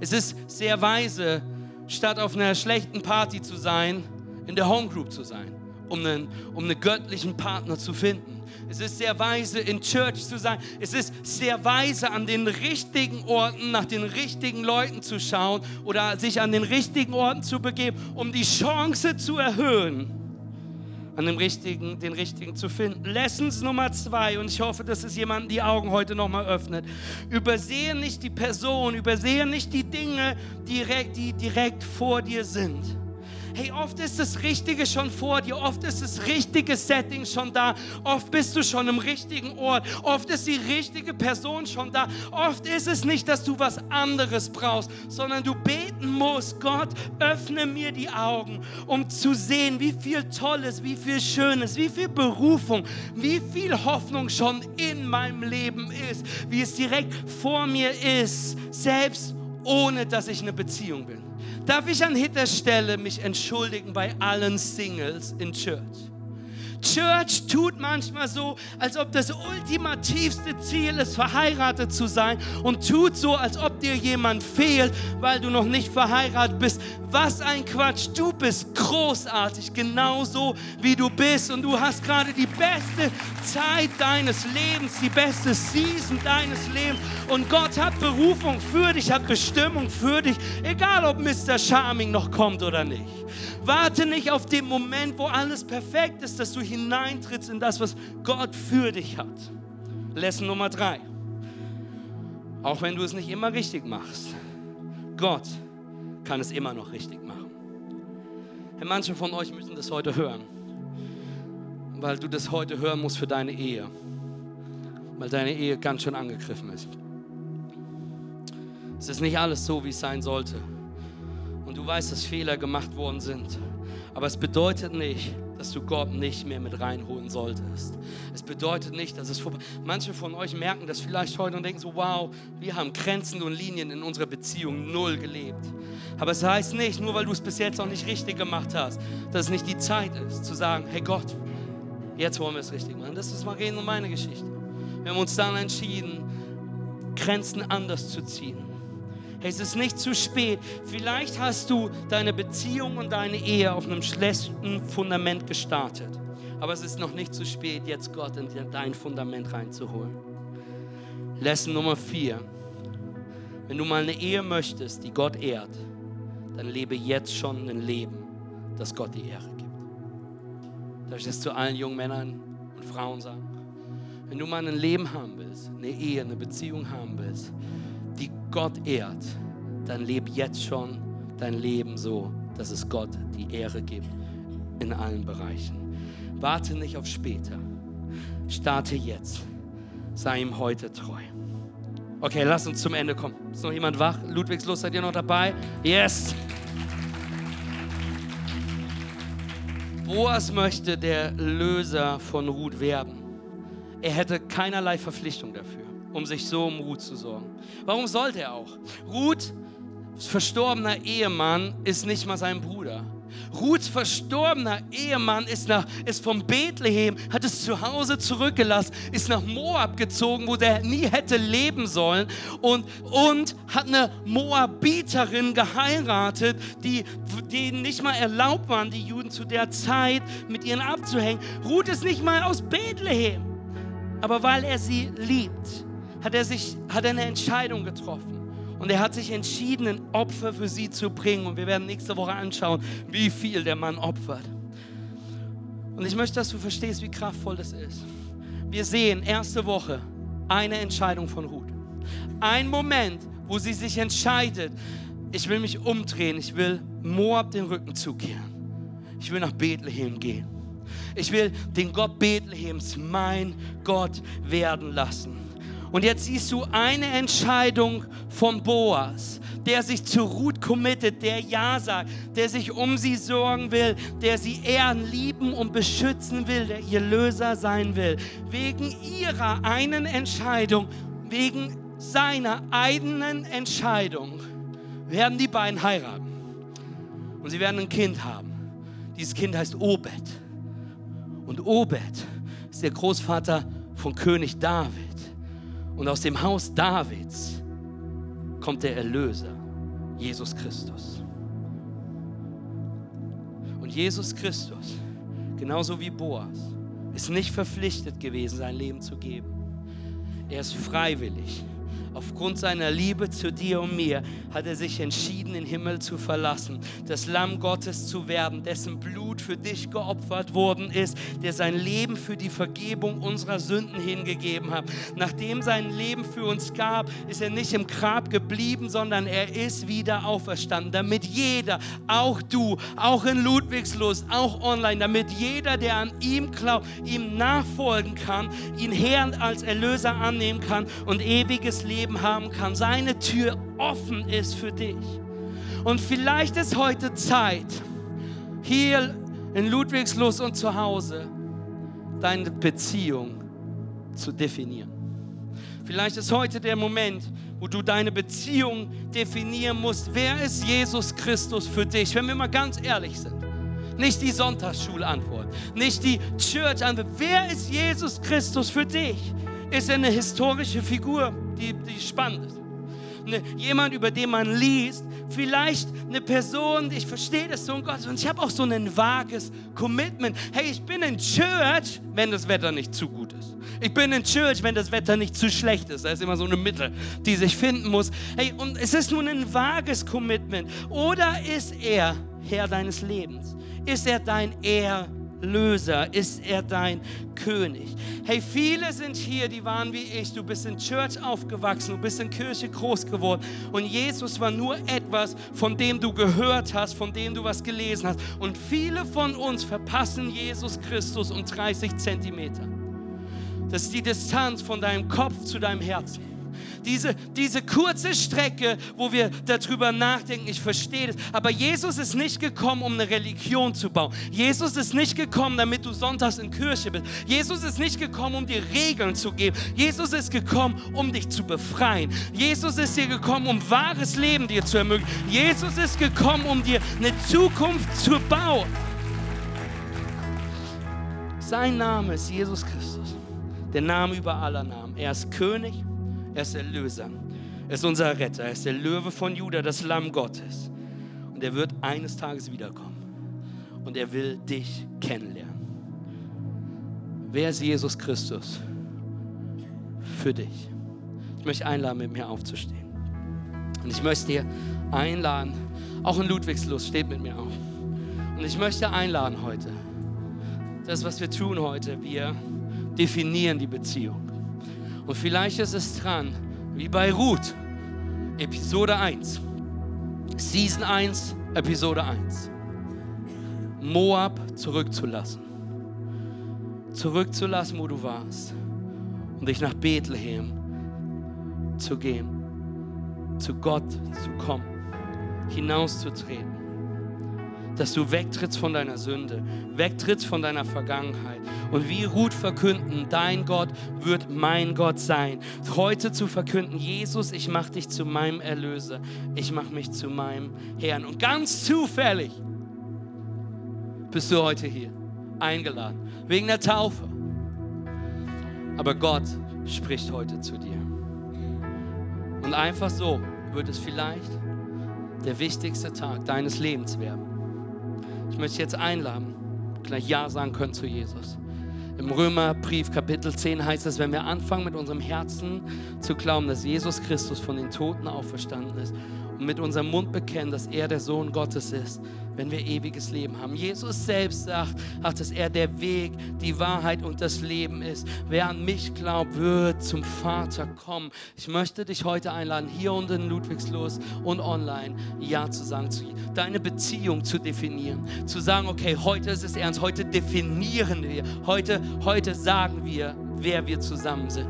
Es ist sehr weise, statt auf einer schlechten Party zu sein, in der Homegroup zu sein, um einen, um einen göttlichen Partner zu finden. Es ist sehr weise, in Church zu sein. Es ist sehr weise, an den richtigen Orten nach den richtigen Leuten zu schauen oder sich an den richtigen Orten zu begeben, um die Chance zu erhöhen, an dem richtigen, den richtigen zu finden. Lessons Nummer zwei, und ich hoffe, dass es jemanden die Augen heute nochmal öffnet. Übersehe nicht die Person, übersehe nicht die Dinge, direkt, die direkt vor dir sind Hey, oft ist das Richtige schon vor dir, oft ist das richtige Setting schon da, oft bist du schon im richtigen Ort, oft ist die richtige Person schon da, oft ist es nicht, dass du was anderes brauchst, sondern du beten musst, Gott, öffne mir die Augen, um zu sehen, wie viel Tolles, wie viel Schönes, wie viel Berufung, wie viel Hoffnung schon in meinem Leben ist, wie es direkt vor mir ist, selbst ohne dass ich eine Beziehung bin. Darf ich an dieser Stelle mich entschuldigen bei allen Singles in Church? Church tut manchmal so, als ob das ultimativste Ziel ist, verheiratet zu sein und tut so, als ob dir jemand fehlt, weil du noch nicht verheiratet bist. Was ein Quatsch. Du bist großartig, genauso wie du bist. Und du hast gerade die beste Zeit deines Lebens, die beste Season deines Lebens. Und Gott hat Berufung für dich, hat Bestimmung für dich, egal ob Mr. Charming noch kommt oder nicht. Warte nicht auf den Moment, wo alles perfekt ist, dass du hineintrittst in das, was Gott für dich hat. Lesson Nummer drei. Auch wenn du es nicht immer richtig machst, Gott kann es immer noch richtig machen. Hey, manche von euch müssen das heute hören, weil du das heute hören musst für deine Ehe, weil deine Ehe ganz schön angegriffen ist. Es ist nicht alles so, wie es sein sollte. Und du weißt, dass Fehler gemacht worden sind. Aber es bedeutet nicht, dass du Gott nicht mehr mit reinholen solltest. Es bedeutet nicht, dass es vorbei Manche von euch merken das vielleicht heute und denken so, wow, wir haben Grenzen und Linien in unserer Beziehung null gelebt. Aber es heißt nicht, nur weil du es bis jetzt auch nicht richtig gemacht hast, dass es nicht die Zeit ist, zu sagen, hey Gott, jetzt wollen wir es richtig machen. Das ist Marien und meine Geschichte. Wir haben uns dann entschieden, Grenzen anders zu ziehen es ist nicht zu spät. Vielleicht hast du deine Beziehung und deine Ehe auf einem schlechten Fundament gestartet. Aber es ist noch nicht zu spät, jetzt Gott in dein Fundament reinzuholen. Lesson Nummer vier. Wenn du mal eine Ehe möchtest, die Gott ehrt, dann lebe jetzt schon ein Leben, das Gott die Ehre gibt. Darf ich das zu allen jungen Männern und Frauen sagen? Wenn du mal ein Leben haben willst, eine Ehe, eine Beziehung haben willst, die Gott ehrt, dann lebe jetzt schon dein Leben so, dass es Gott die Ehre gibt in allen Bereichen. Warte nicht auf später. Starte jetzt. Sei ihm heute treu. Okay, lass uns zum Ende kommen. Ist noch jemand wach? Ludwigslust, seid ihr noch dabei? Yes! Boas möchte der Löser von Ruth werden. Er hätte keinerlei Verpflichtung dafür um sich so um Ruth zu sorgen. Warum sollte er auch? Ruth, verstorbener Ehemann, ist nicht mal sein Bruder. Ruths verstorbener Ehemann ist, nach, ist von Bethlehem, hat es zu Hause zurückgelassen, ist nach Moab gezogen, wo der nie hätte leben sollen und, und hat eine Moabiterin geheiratet, die denen nicht mal erlaubt waren, die Juden zu der Zeit mit ihnen abzuhängen. Ruth ist nicht mal aus Bethlehem, aber weil er sie liebt, hat er, sich, hat eine Entscheidung getroffen. Und er hat sich entschieden, ein Opfer für sie zu bringen. Und wir werden nächste Woche anschauen, wie viel der Mann opfert. Und ich möchte, dass du verstehst, wie kraftvoll das ist. Wir sehen erste Woche eine Entscheidung von Ruth. Ein Moment, wo sie sich entscheidet, ich will mich umdrehen, ich will Moab den Rücken zukehren. Ich will nach Bethlehem gehen. Ich will den Gott Bethlehems mein Gott werden lassen. Und jetzt siehst du eine Entscheidung von Boas, der sich zu Ruth committet, der Ja sagt, der sich um sie sorgen will, der sie ehren, lieben und beschützen will, der ihr Löser sein will. Wegen ihrer einen Entscheidung, wegen seiner eigenen Entscheidung werden die beiden heiraten. Und sie werden ein Kind haben. Dieses Kind heißt Obed. Und Obed ist der Großvater von König David. Und aus dem Haus Davids kommt der Erlöser, Jesus Christus. Und Jesus Christus, genauso wie Boas, ist nicht verpflichtet gewesen, sein Leben zu geben. Er ist freiwillig Aufgrund seiner Liebe zu dir und mir hat er sich entschieden, den Himmel zu verlassen, das Lamm Gottes zu werden, dessen Blut für dich geopfert worden ist, der sein Leben für die Vergebung unserer Sünden hingegeben hat. Nachdem sein Leben für uns gab, ist er nicht im Grab geblieben, sondern er ist wieder auferstanden, damit jeder, auch du, auch in Ludwigslust, auch online, damit jeder, der an ihm glaubt, ihm nachfolgen kann, ihn Herrn als Erlöser annehmen kann und ewiges Leben Leben haben kann, seine Tür offen ist für dich. Und vielleicht ist heute Zeit, hier in Ludwigslust und zu Hause deine Beziehung zu definieren. Vielleicht ist heute der Moment, wo du deine Beziehung definieren musst. Wer ist Jesus Christus für dich? Wenn wir mal ganz ehrlich sind. Nicht die Sonntagsschulantwort, nicht die Church-Antwort. Wer ist Jesus Christus für dich? Ist er eine historische Figur, die, die spannend ist? Eine, jemand, über den man liest, vielleicht eine Person, ich verstehe das so und Gott, und ich habe auch so ein vages Commitment. Hey, ich bin in Church, wenn das Wetter nicht zu gut ist. Ich bin in Church, wenn das Wetter nicht zu schlecht ist. Da ist immer so eine Mitte, die sich finden muss. Hey, und es ist nur ein vages Commitment. Oder ist er Herr deines Lebens? Ist er dein Erlöser? Ist er dein König? Hey, viele sind hier, die waren wie ich. Du bist in Church aufgewachsen, du bist in Kirche groß geworden. Und Jesus war nur etwas, von dem du gehört hast, von dem du was gelesen hast. Und viele von uns verpassen Jesus Christus um 30 Zentimeter. Das ist die Distanz von deinem Kopf zu deinem Herzen diese, diese kurze Strecke, wo wir darüber nachdenken, ich verstehe das. Aber Jesus ist nicht gekommen, um eine Religion zu bauen. Jesus ist nicht gekommen, damit du sonntags in Kirche bist. Jesus ist nicht gekommen, um dir Regeln zu geben. Jesus ist gekommen, um dich zu befreien. Jesus ist hier gekommen, um wahres Leben dir zu ermöglichen. Jesus ist gekommen, um dir eine Zukunft zu bauen. Sein Name ist Jesus Christus, der Name über aller Namen. Er ist König er ist Erlöser. Er ist unser Retter. Er ist der Löwe von Juda, das Lamm Gottes. Und er wird eines Tages wiederkommen. Und er will dich kennenlernen. Wer ist Jesus Christus für dich? Ich möchte einladen, mit mir aufzustehen. Und ich möchte dir einladen, auch in Ludwigslust, steht mit mir auf. Und ich möchte einladen heute, das, was wir tun heute, wir definieren die Beziehung. Und vielleicht ist es dran, wie bei Ruth, Episode 1, Season 1, Episode 1. Moab zurückzulassen. Zurückzulassen, wo du warst. Und dich nach Bethlehem zu gehen. Zu Gott zu kommen. Hinauszutreten dass du wegtrittst von deiner Sünde, wegtrittst von deiner Vergangenheit und wie Ruth verkünden, dein Gott wird mein Gott sein. Heute zu verkünden, Jesus, ich mache dich zu meinem Erlöser, ich mache mich zu meinem Herrn. Und ganz zufällig bist du heute hier, eingeladen, wegen der Taufe. Aber Gott spricht heute zu dir. Und einfach so wird es vielleicht der wichtigste Tag deines Lebens werden. Ich möchte jetzt einladen, gleich Ja sagen können zu Jesus. Im Römerbrief Kapitel 10 heißt es, wenn wir anfangen mit unserem Herzen zu glauben, dass Jesus Christus von den Toten auferstanden ist und mit unserem Mund bekennen, dass er der Sohn Gottes ist, wenn wir ewiges Leben haben. Jesus selbst sagt, dass er der Weg, die Wahrheit und das Leben ist. Wer an mich glaubt, wird zum Vater kommen. Ich möchte dich heute einladen, hier und in Ludwigslos und online Ja zu sagen, zu deine Beziehung zu definieren, zu sagen, okay, heute ist es ernst, heute definieren wir, heute, heute sagen wir, wer wir zusammen sind.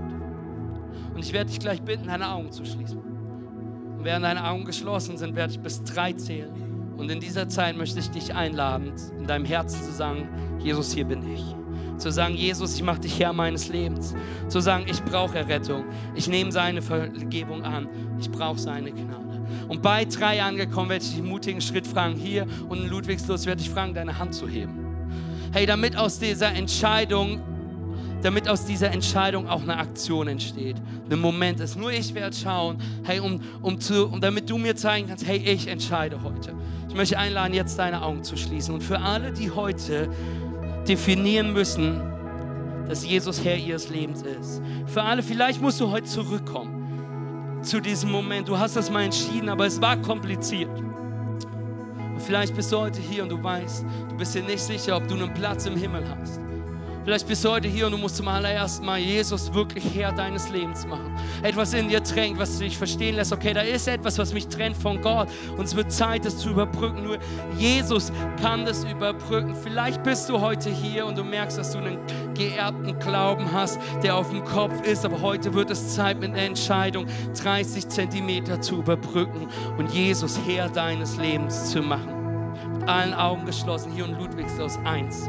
Und ich werde dich gleich bitten, deine Augen zu schließen. Während deine Augen geschlossen sind, werde ich bis drei zählen. Und in dieser Zeit möchte ich dich einladen, in deinem Herzen zu sagen, Jesus, hier bin ich. Zu sagen, Jesus, ich mache dich Herr meines Lebens. Zu sagen, ich brauche Errettung. Ich nehme seine Vergebung an. Ich brauche seine Gnade. Und bei drei angekommen werde ich dich mutigen Schritt fragen, hier und in Ludwigslos werde ich fragen, deine Hand zu heben. Hey, damit aus dieser Entscheidung damit aus dieser Entscheidung auch eine Aktion entsteht. Ein Moment ist. Nur ich werde schauen, hey, um, um, zu, um damit du mir zeigen kannst, hey, ich entscheide heute. Ich möchte einladen, jetzt deine Augen zu schließen. Und für alle, die heute definieren müssen, dass Jesus Herr ihres Lebens ist. Für alle, vielleicht musst du heute zurückkommen zu diesem Moment. Du hast das mal entschieden, aber es war kompliziert. Und vielleicht bist du heute hier und du weißt, du bist dir nicht sicher, ob du einen Platz im Himmel hast. Vielleicht bist du heute hier und du musst zum allerersten Mal Jesus wirklich Herr deines Lebens machen. Etwas in dir drängt, was dich verstehen lässt, okay, da ist etwas, was mich trennt von Gott und es wird Zeit, das zu überbrücken. Nur Jesus kann das überbrücken. Vielleicht bist du heute hier und du merkst, dass du einen geerbten Glauben hast, der auf dem Kopf ist, aber heute wird es Zeit mit einer Entscheidung, 30 Zentimeter zu überbrücken und Jesus Herr deines Lebens zu machen. Mit allen Augen geschlossen, hier in Ludwigshaus 1.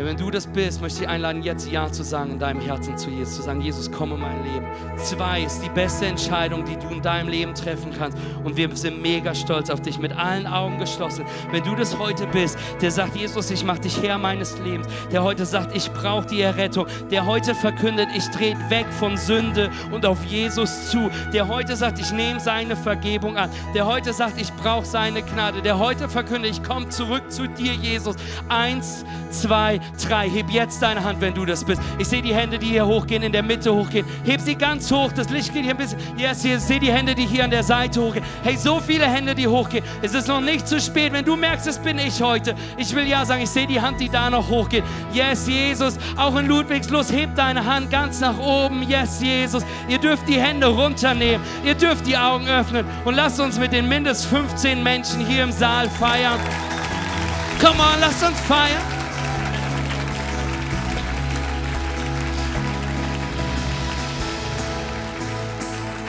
Hey, wenn du das bist, möchte ich einladen, jetzt Ja zu sagen in deinem Herzen zu Jesus, zu sagen, Jesus, komm in mein Leben. Zwei ist die beste Entscheidung, die du in deinem Leben treffen kannst. Und wir sind mega stolz auf dich, mit allen Augen geschlossen. Wenn du das heute bist, der sagt, Jesus, ich mache dich Herr meines Lebens, der heute sagt, ich brauche die Errettung, der heute verkündet, ich trete weg von Sünde und auf Jesus zu, der heute sagt, ich nehme seine Vergebung an, der heute sagt, ich brauche seine Gnade, der heute verkündet, ich komme zurück zu dir, Jesus. Eins, zwei, drei. Heb jetzt deine Hand, wenn du das bist. Ich sehe die Hände, die hier hochgehen, in der Mitte hochgehen. Heb sie ganz hoch. Das Licht geht hier ein bisschen. Yes, ich sehe die Hände, die hier an der Seite hochgehen. Hey, so viele Hände, die hochgehen. Es ist noch nicht zu spät. Wenn du merkst, es bin ich heute. Ich will ja sagen, ich sehe die Hand, die da noch hochgeht. Yes, Jesus. Auch in Ludwigslust, heb deine Hand ganz nach oben. Yes, Jesus. Ihr dürft die Hände runternehmen. Ihr dürft die Augen öffnen. Und lasst uns mit den mindestens 15 Menschen hier im Saal feiern. Come on, lasst uns feiern.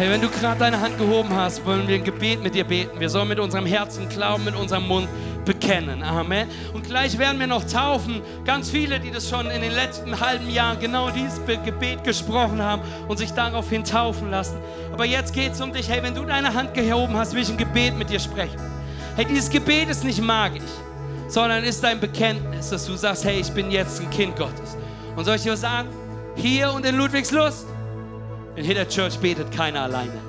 Hey, wenn du gerade deine Hand gehoben hast, wollen wir ein Gebet mit dir beten. Wir sollen mit unserem Herzen glauben, mit unserem Mund bekennen. Amen. Und gleich werden wir noch taufen. Ganz viele, die das schon in den letzten halben Jahren genau dieses Gebet gesprochen haben und sich daraufhin taufen lassen. Aber jetzt geht es um dich. Hey, wenn du deine Hand gehoben hast, will ich ein Gebet mit dir sprechen. Hey, dieses Gebet ist nicht magisch, sondern ist dein Bekenntnis, dass du sagst, hey, ich bin jetzt ein Kind Gottes. Und soll ich dir sagen? Hier und in Ludwigslust in Hitler Church betet keiner alleine.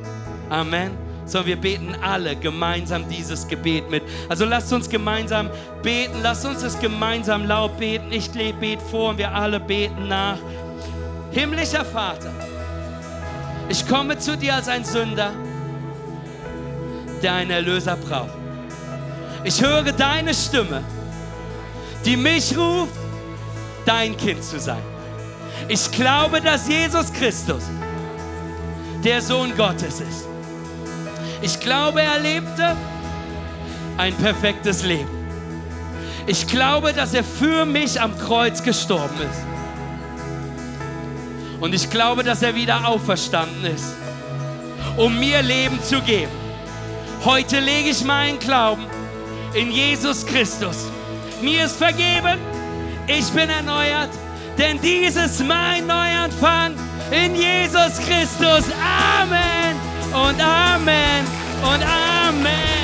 Amen. Sondern wir beten alle gemeinsam dieses Gebet mit. Also lasst uns gemeinsam beten. Lasst uns es gemeinsam laut beten. Ich bete vor und wir alle beten nach. Himmlischer Vater, ich komme zu dir als ein Sünder, der einen Erlöser braucht. Ich höre deine Stimme, die mich ruft, dein Kind zu sein. Ich glaube, dass Jesus Christus der Sohn Gottes ist. Ich glaube, er lebte ein perfektes Leben. Ich glaube, dass er für mich am Kreuz gestorben ist. Und ich glaube, dass er wieder auferstanden ist, um mir Leben zu geben. Heute lege ich meinen Glauben in Jesus Christus. Mir ist vergeben, ich bin erneuert, denn dieses mein Neuanfang in Jesus Christus. Amen und Amen und Amen.